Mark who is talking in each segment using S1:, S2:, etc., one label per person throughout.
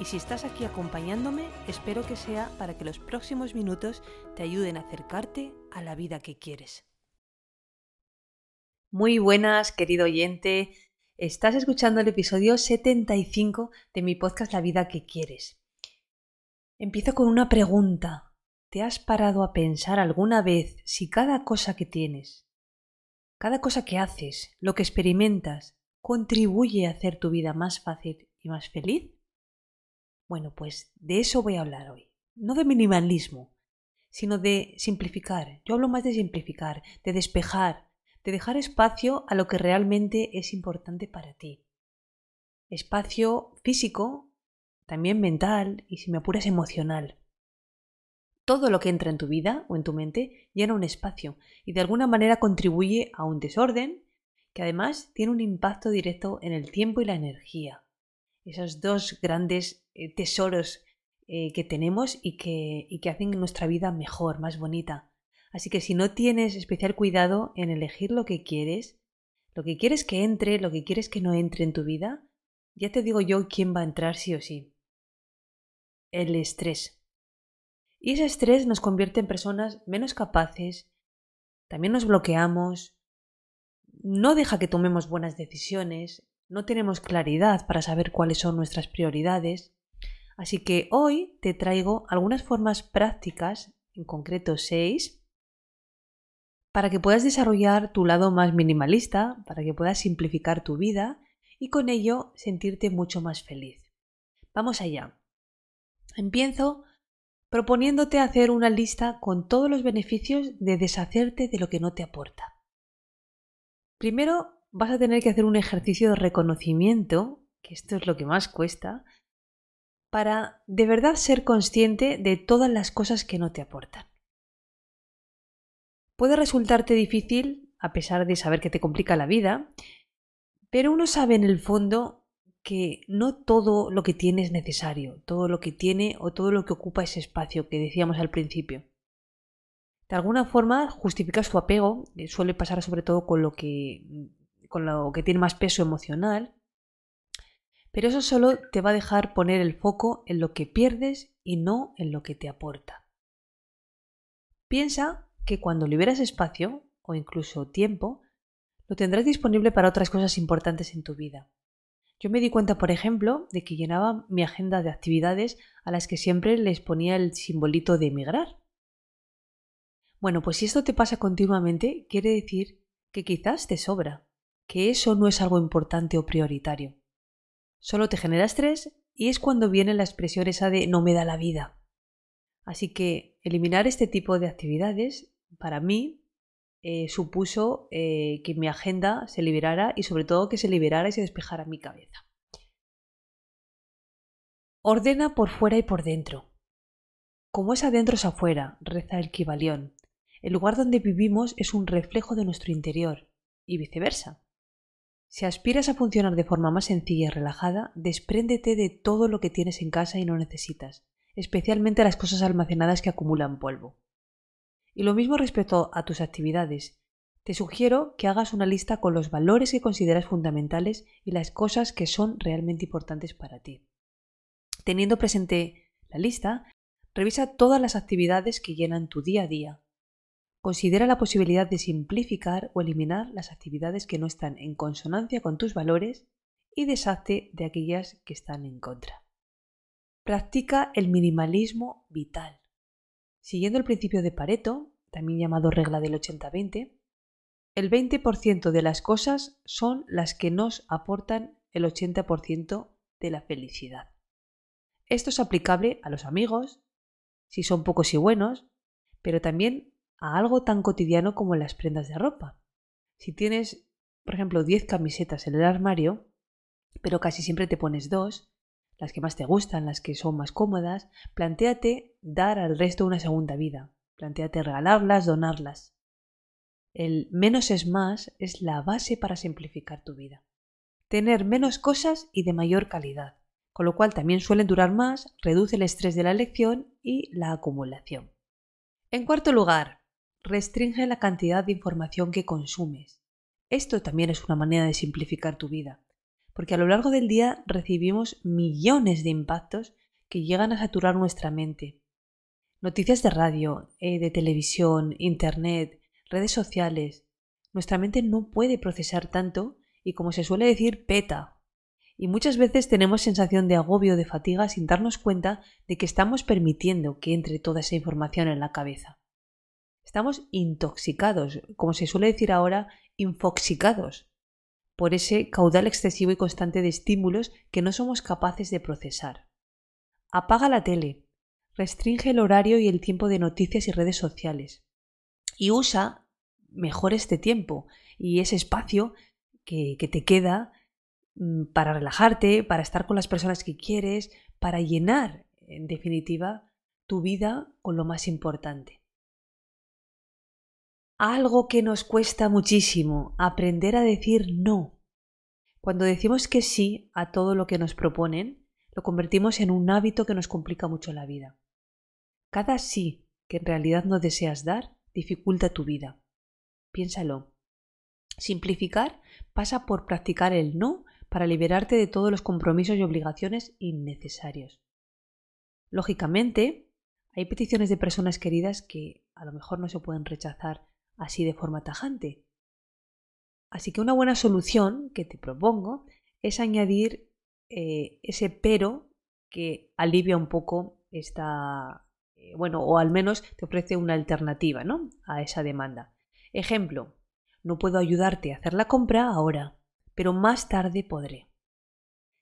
S1: y si estás aquí acompañándome, espero que sea para que los próximos minutos te ayuden a acercarte a la vida que quieres. Muy buenas, querido oyente. Estás escuchando el episodio 75 de mi podcast La vida que quieres. Empiezo con una pregunta. ¿Te has parado a pensar alguna vez si cada cosa que tienes, cada cosa que haces, lo que experimentas, contribuye a hacer tu vida más fácil y más feliz? Bueno, pues de eso voy a hablar hoy. No de minimalismo, sino de simplificar. Yo hablo más de simplificar, de despejar, de dejar espacio a lo que realmente es importante para ti. Espacio físico, también mental y si me apuras emocional. Todo lo que entra en tu vida o en tu mente llena un espacio y de alguna manera contribuye a un desorden que además tiene un impacto directo en el tiempo y la energía esos dos grandes tesoros eh, que tenemos y que, y que hacen nuestra vida mejor, más bonita. Así que si no tienes especial cuidado en elegir lo que quieres, lo que quieres que entre, lo que quieres que no entre en tu vida, ya te digo yo quién va a entrar sí o sí. El estrés. Y ese estrés nos convierte en personas menos capaces, también nos bloqueamos, no deja que tomemos buenas decisiones, no tenemos claridad para saber cuáles son nuestras prioridades. Así que hoy te traigo algunas formas prácticas, en concreto seis, para que puedas desarrollar tu lado más minimalista, para que puedas simplificar tu vida y con ello sentirte mucho más feliz. Vamos allá. Empiezo proponiéndote hacer una lista con todos los beneficios de deshacerte de lo que no te aporta. Primero, vas a tener que hacer un ejercicio de reconocimiento, que esto es lo que más cuesta, para de verdad ser consciente de todas las cosas que no te aportan. Puede resultarte difícil, a pesar de saber que te complica la vida, pero uno sabe en el fondo que no todo lo que tiene es necesario, todo lo que tiene o todo lo que ocupa ese espacio que decíamos al principio. De alguna forma justificas tu apego, suele pasar sobre todo con lo que con lo que tiene más peso emocional, pero eso solo te va a dejar poner el foco en lo que pierdes y no en lo que te aporta. Piensa que cuando liberas espacio o incluso tiempo, lo tendrás disponible para otras cosas importantes en tu vida. Yo me di cuenta, por ejemplo, de que llenaba mi agenda de actividades a las que siempre les ponía el simbolito de emigrar. Bueno, pues si esto te pasa continuamente, quiere decir que quizás te sobra que eso no es algo importante o prioritario. Solo te genera estrés y es cuando viene la expresión esa de no me da la vida. Así que eliminar este tipo de actividades para mí eh, supuso eh, que mi agenda se liberara y sobre todo que se liberara y se despejara mi cabeza. Ordena por fuera y por dentro. Como es adentro es afuera, reza el Kibalión. El lugar donde vivimos es un reflejo de nuestro interior y viceversa. Si aspiras a funcionar de forma más sencilla y relajada, despréndete de todo lo que tienes en casa y no necesitas, especialmente las cosas almacenadas que acumulan polvo. Y lo mismo respecto a tus actividades. Te sugiero que hagas una lista con los valores que consideras fundamentales y las cosas que son realmente importantes para ti. Teniendo presente la lista, revisa todas las actividades que llenan tu día a día, Considera la posibilidad de simplificar o eliminar las actividades que no están en consonancia con tus valores y deshazte de aquellas que están en contra. Practica el minimalismo vital. Siguiendo el principio de Pareto, también llamado regla del 80-20, el 20% de las cosas son las que nos aportan el 80% de la felicidad. Esto es aplicable a los amigos, si son pocos y buenos, pero también a algo tan cotidiano como las prendas de ropa. Si tienes, por ejemplo, 10 camisetas en el armario, pero casi siempre te pones dos, las que más te gustan, las que son más cómodas, plantéate dar al resto una segunda vida. Plantéate regalarlas, donarlas. El menos es más es la base para simplificar tu vida. Tener menos cosas y de mayor calidad, con lo cual también suelen durar más, reduce el estrés de la elección y la acumulación. En cuarto lugar, restringe la cantidad de información que consumes. Esto también es una manera de simplificar tu vida porque a lo largo del día recibimos millones de impactos que llegan a saturar nuestra mente. Noticias de radio, eh, de televisión, internet, redes sociales. Nuestra mente no puede procesar tanto y como se suele decir, peta. Y muchas veces tenemos sensación de agobio, de fatiga, sin darnos cuenta de que estamos permitiendo que entre toda esa información en la cabeza. Estamos intoxicados, como se suele decir ahora, infoxicados por ese caudal excesivo y constante de estímulos que no somos capaces de procesar. Apaga la tele, restringe el horario y el tiempo de noticias y redes sociales y usa mejor este tiempo y ese espacio que, que te queda mm, para relajarte, para estar con las personas que quieres, para llenar, en definitiva, tu vida con lo más importante algo que nos cuesta muchísimo, aprender a decir no. Cuando decimos que sí a todo lo que nos proponen, lo convertimos en un hábito que nos complica mucho la vida. Cada sí que en realidad no deseas dar dificulta tu vida. Piénsalo. Simplificar pasa por practicar el no para liberarte de todos los compromisos y obligaciones innecesarios. Lógicamente, hay peticiones de personas queridas que a lo mejor no se pueden rechazar así de forma tajante. Así que una buena solución que te propongo es añadir eh, ese pero que alivia un poco esta, eh, bueno, o al menos te ofrece una alternativa ¿no? a esa demanda. Ejemplo, no puedo ayudarte a hacer la compra ahora, pero más tarde podré.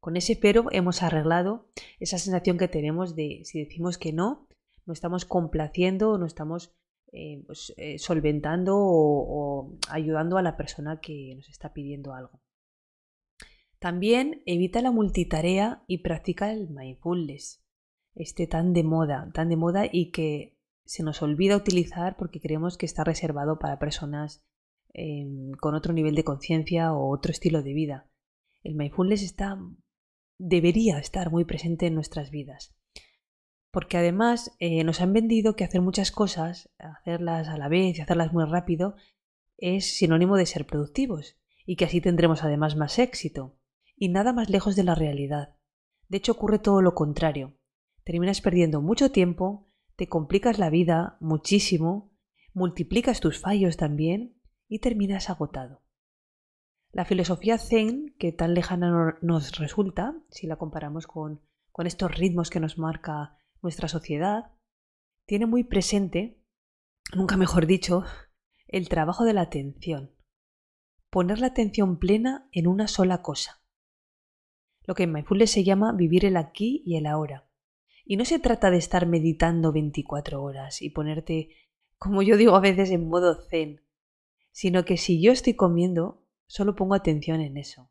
S1: Con ese pero hemos arreglado esa sensación que tenemos de si decimos que no, no estamos complaciendo o no estamos eh, pues, eh, solventando o, ayudando a la persona que nos está pidiendo algo. También evita la multitarea y practica el mindfulness, este tan de moda, tan de moda y que se nos olvida utilizar porque creemos que está reservado para personas em, con otro nivel de conciencia o otro estilo de vida. El mindfulness está, debería estar muy presente en nuestras vidas porque además eh, nos han vendido que hacer muchas cosas, hacerlas a la vez y hacerlas muy rápido, es sinónimo de ser productivos y que así tendremos además más éxito. Y nada más lejos de la realidad. De hecho ocurre todo lo contrario. Terminas perdiendo mucho tiempo, te complicas la vida muchísimo, multiplicas tus fallos también y terminas agotado. La filosofía zen, que tan lejana nos resulta, si la comparamos con, con estos ritmos que nos marca nuestra sociedad tiene muy presente, nunca mejor dicho, el trabajo de la atención. Poner la atención plena en una sola cosa. Lo que en Mindfulness se llama vivir el aquí y el ahora. Y no se trata de estar meditando 24 horas y ponerte, como yo digo a veces, en modo zen, sino que si yo estoy comiendo, solo pongo atención en eso.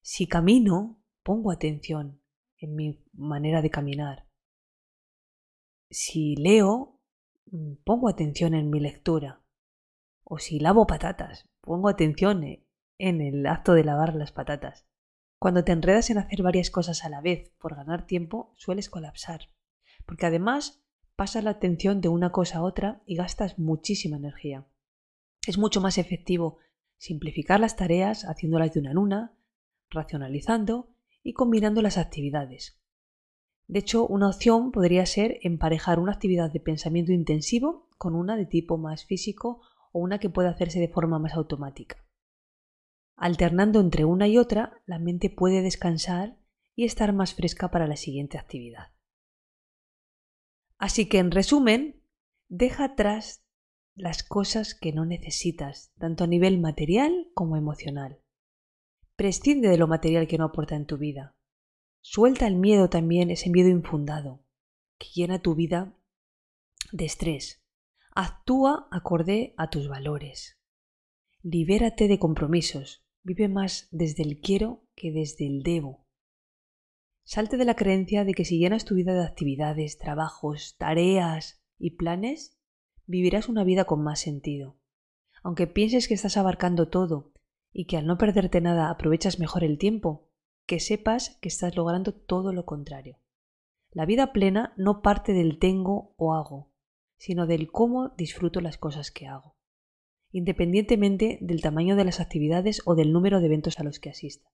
S1: Si camino, pongo atención en mi manera de caminar si leo, mm, pongo atención en mi lectura. O si lavo patatas, pongo atención e, en el acto de lavar las patatas. Cuando te enredas en hacer varias cosas a la vez por ganar tiempo, sueles colapsar. Porque además pasas la atención de una cosa a otra y gastas muchísima energía. Es mucho más efectivo simplificar las tareas haciéndolas de una en una, racionalizando y combinando las actividades. De hecho, una opción podría ser emparejar una actividad de pensamiento intensivo con una de tipo más físico o una que pueda hacerse de forma más automática. Alternando entre una y otra, la mente puede descansar y estar más fresca para la siguiente actividad. Así que, en resumen, deja atrás las cosas que no necesitas, tanto a nivel material como emocional. Prescinde de lo material que no aporta en tu vida. Suelta el miedo también, ese miedo infundado, que llena tu vida de estrés. Actúa acorde a tus valores. Libérate de compromisos. Vive más desde el quiero que desde el debo. Salte de la creencia de que si llenas tu vida de actividades, trabajos, tareas y planes, vivirás una vida con más sentido. Aunque pienses que estás abarcando todo y que al no perderte nada aprovechas mejor el tiempo, que sepas que estás logrando todo lo contrario. La vida plena no parte del tengo o hago, sino del cómo disfruto las cosas que hago, independientemente del tamaño de las actividades o del número de eventos a los que asista.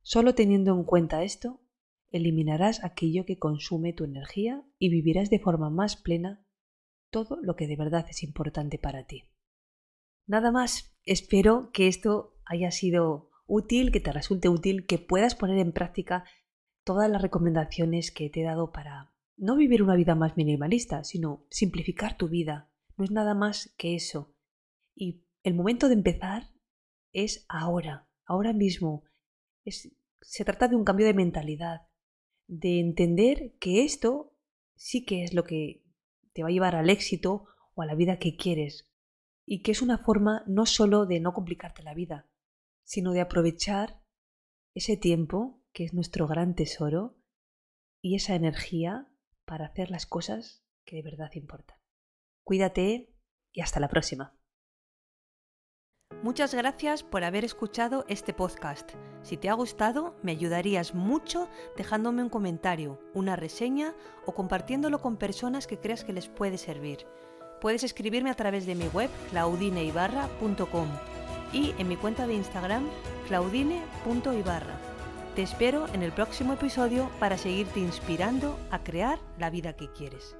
S1: Solo teniendo en cuenta esto, eliminarás aquello que consume tu energía y vivirás de forma más plena todo lo que de verdad es importante para ti. Nada más, espero que esto haya sido útil, que te resulte útil, que puedas poner en práctica todas las recomendaciones que te he dado para no vivir una vida más minimalista, sino simplificar tu vida. No es nada más que eso. Y el momento de empezar es ahora, ahora mismo. se trata de un cambio de mentalidad, de entender que esto sí que es lo que te va a llevar al éxito o a la vida que quieres, y que es una forma no solo de no complicarte la vida, sino de aprovechar ese tiempo que es nuestro gran tesoro, y esa energía para hacer las cosas que de verdad importan. Cuídate y hasta la próxima.
S2: Muchas gracias por haber escuchado este podcast. Si te ha gustado, me ayudarías mucho dejándome un comentario, una reseña o compartiéndolo con personas que creas que les puede servir. Puedes escribirme a través de mi web claudineibarra.com y en mi cuenta de Instagram claudine.ibarra. Te espero en el próximo episodio para seguirte inspirando a crear la vida que quieres.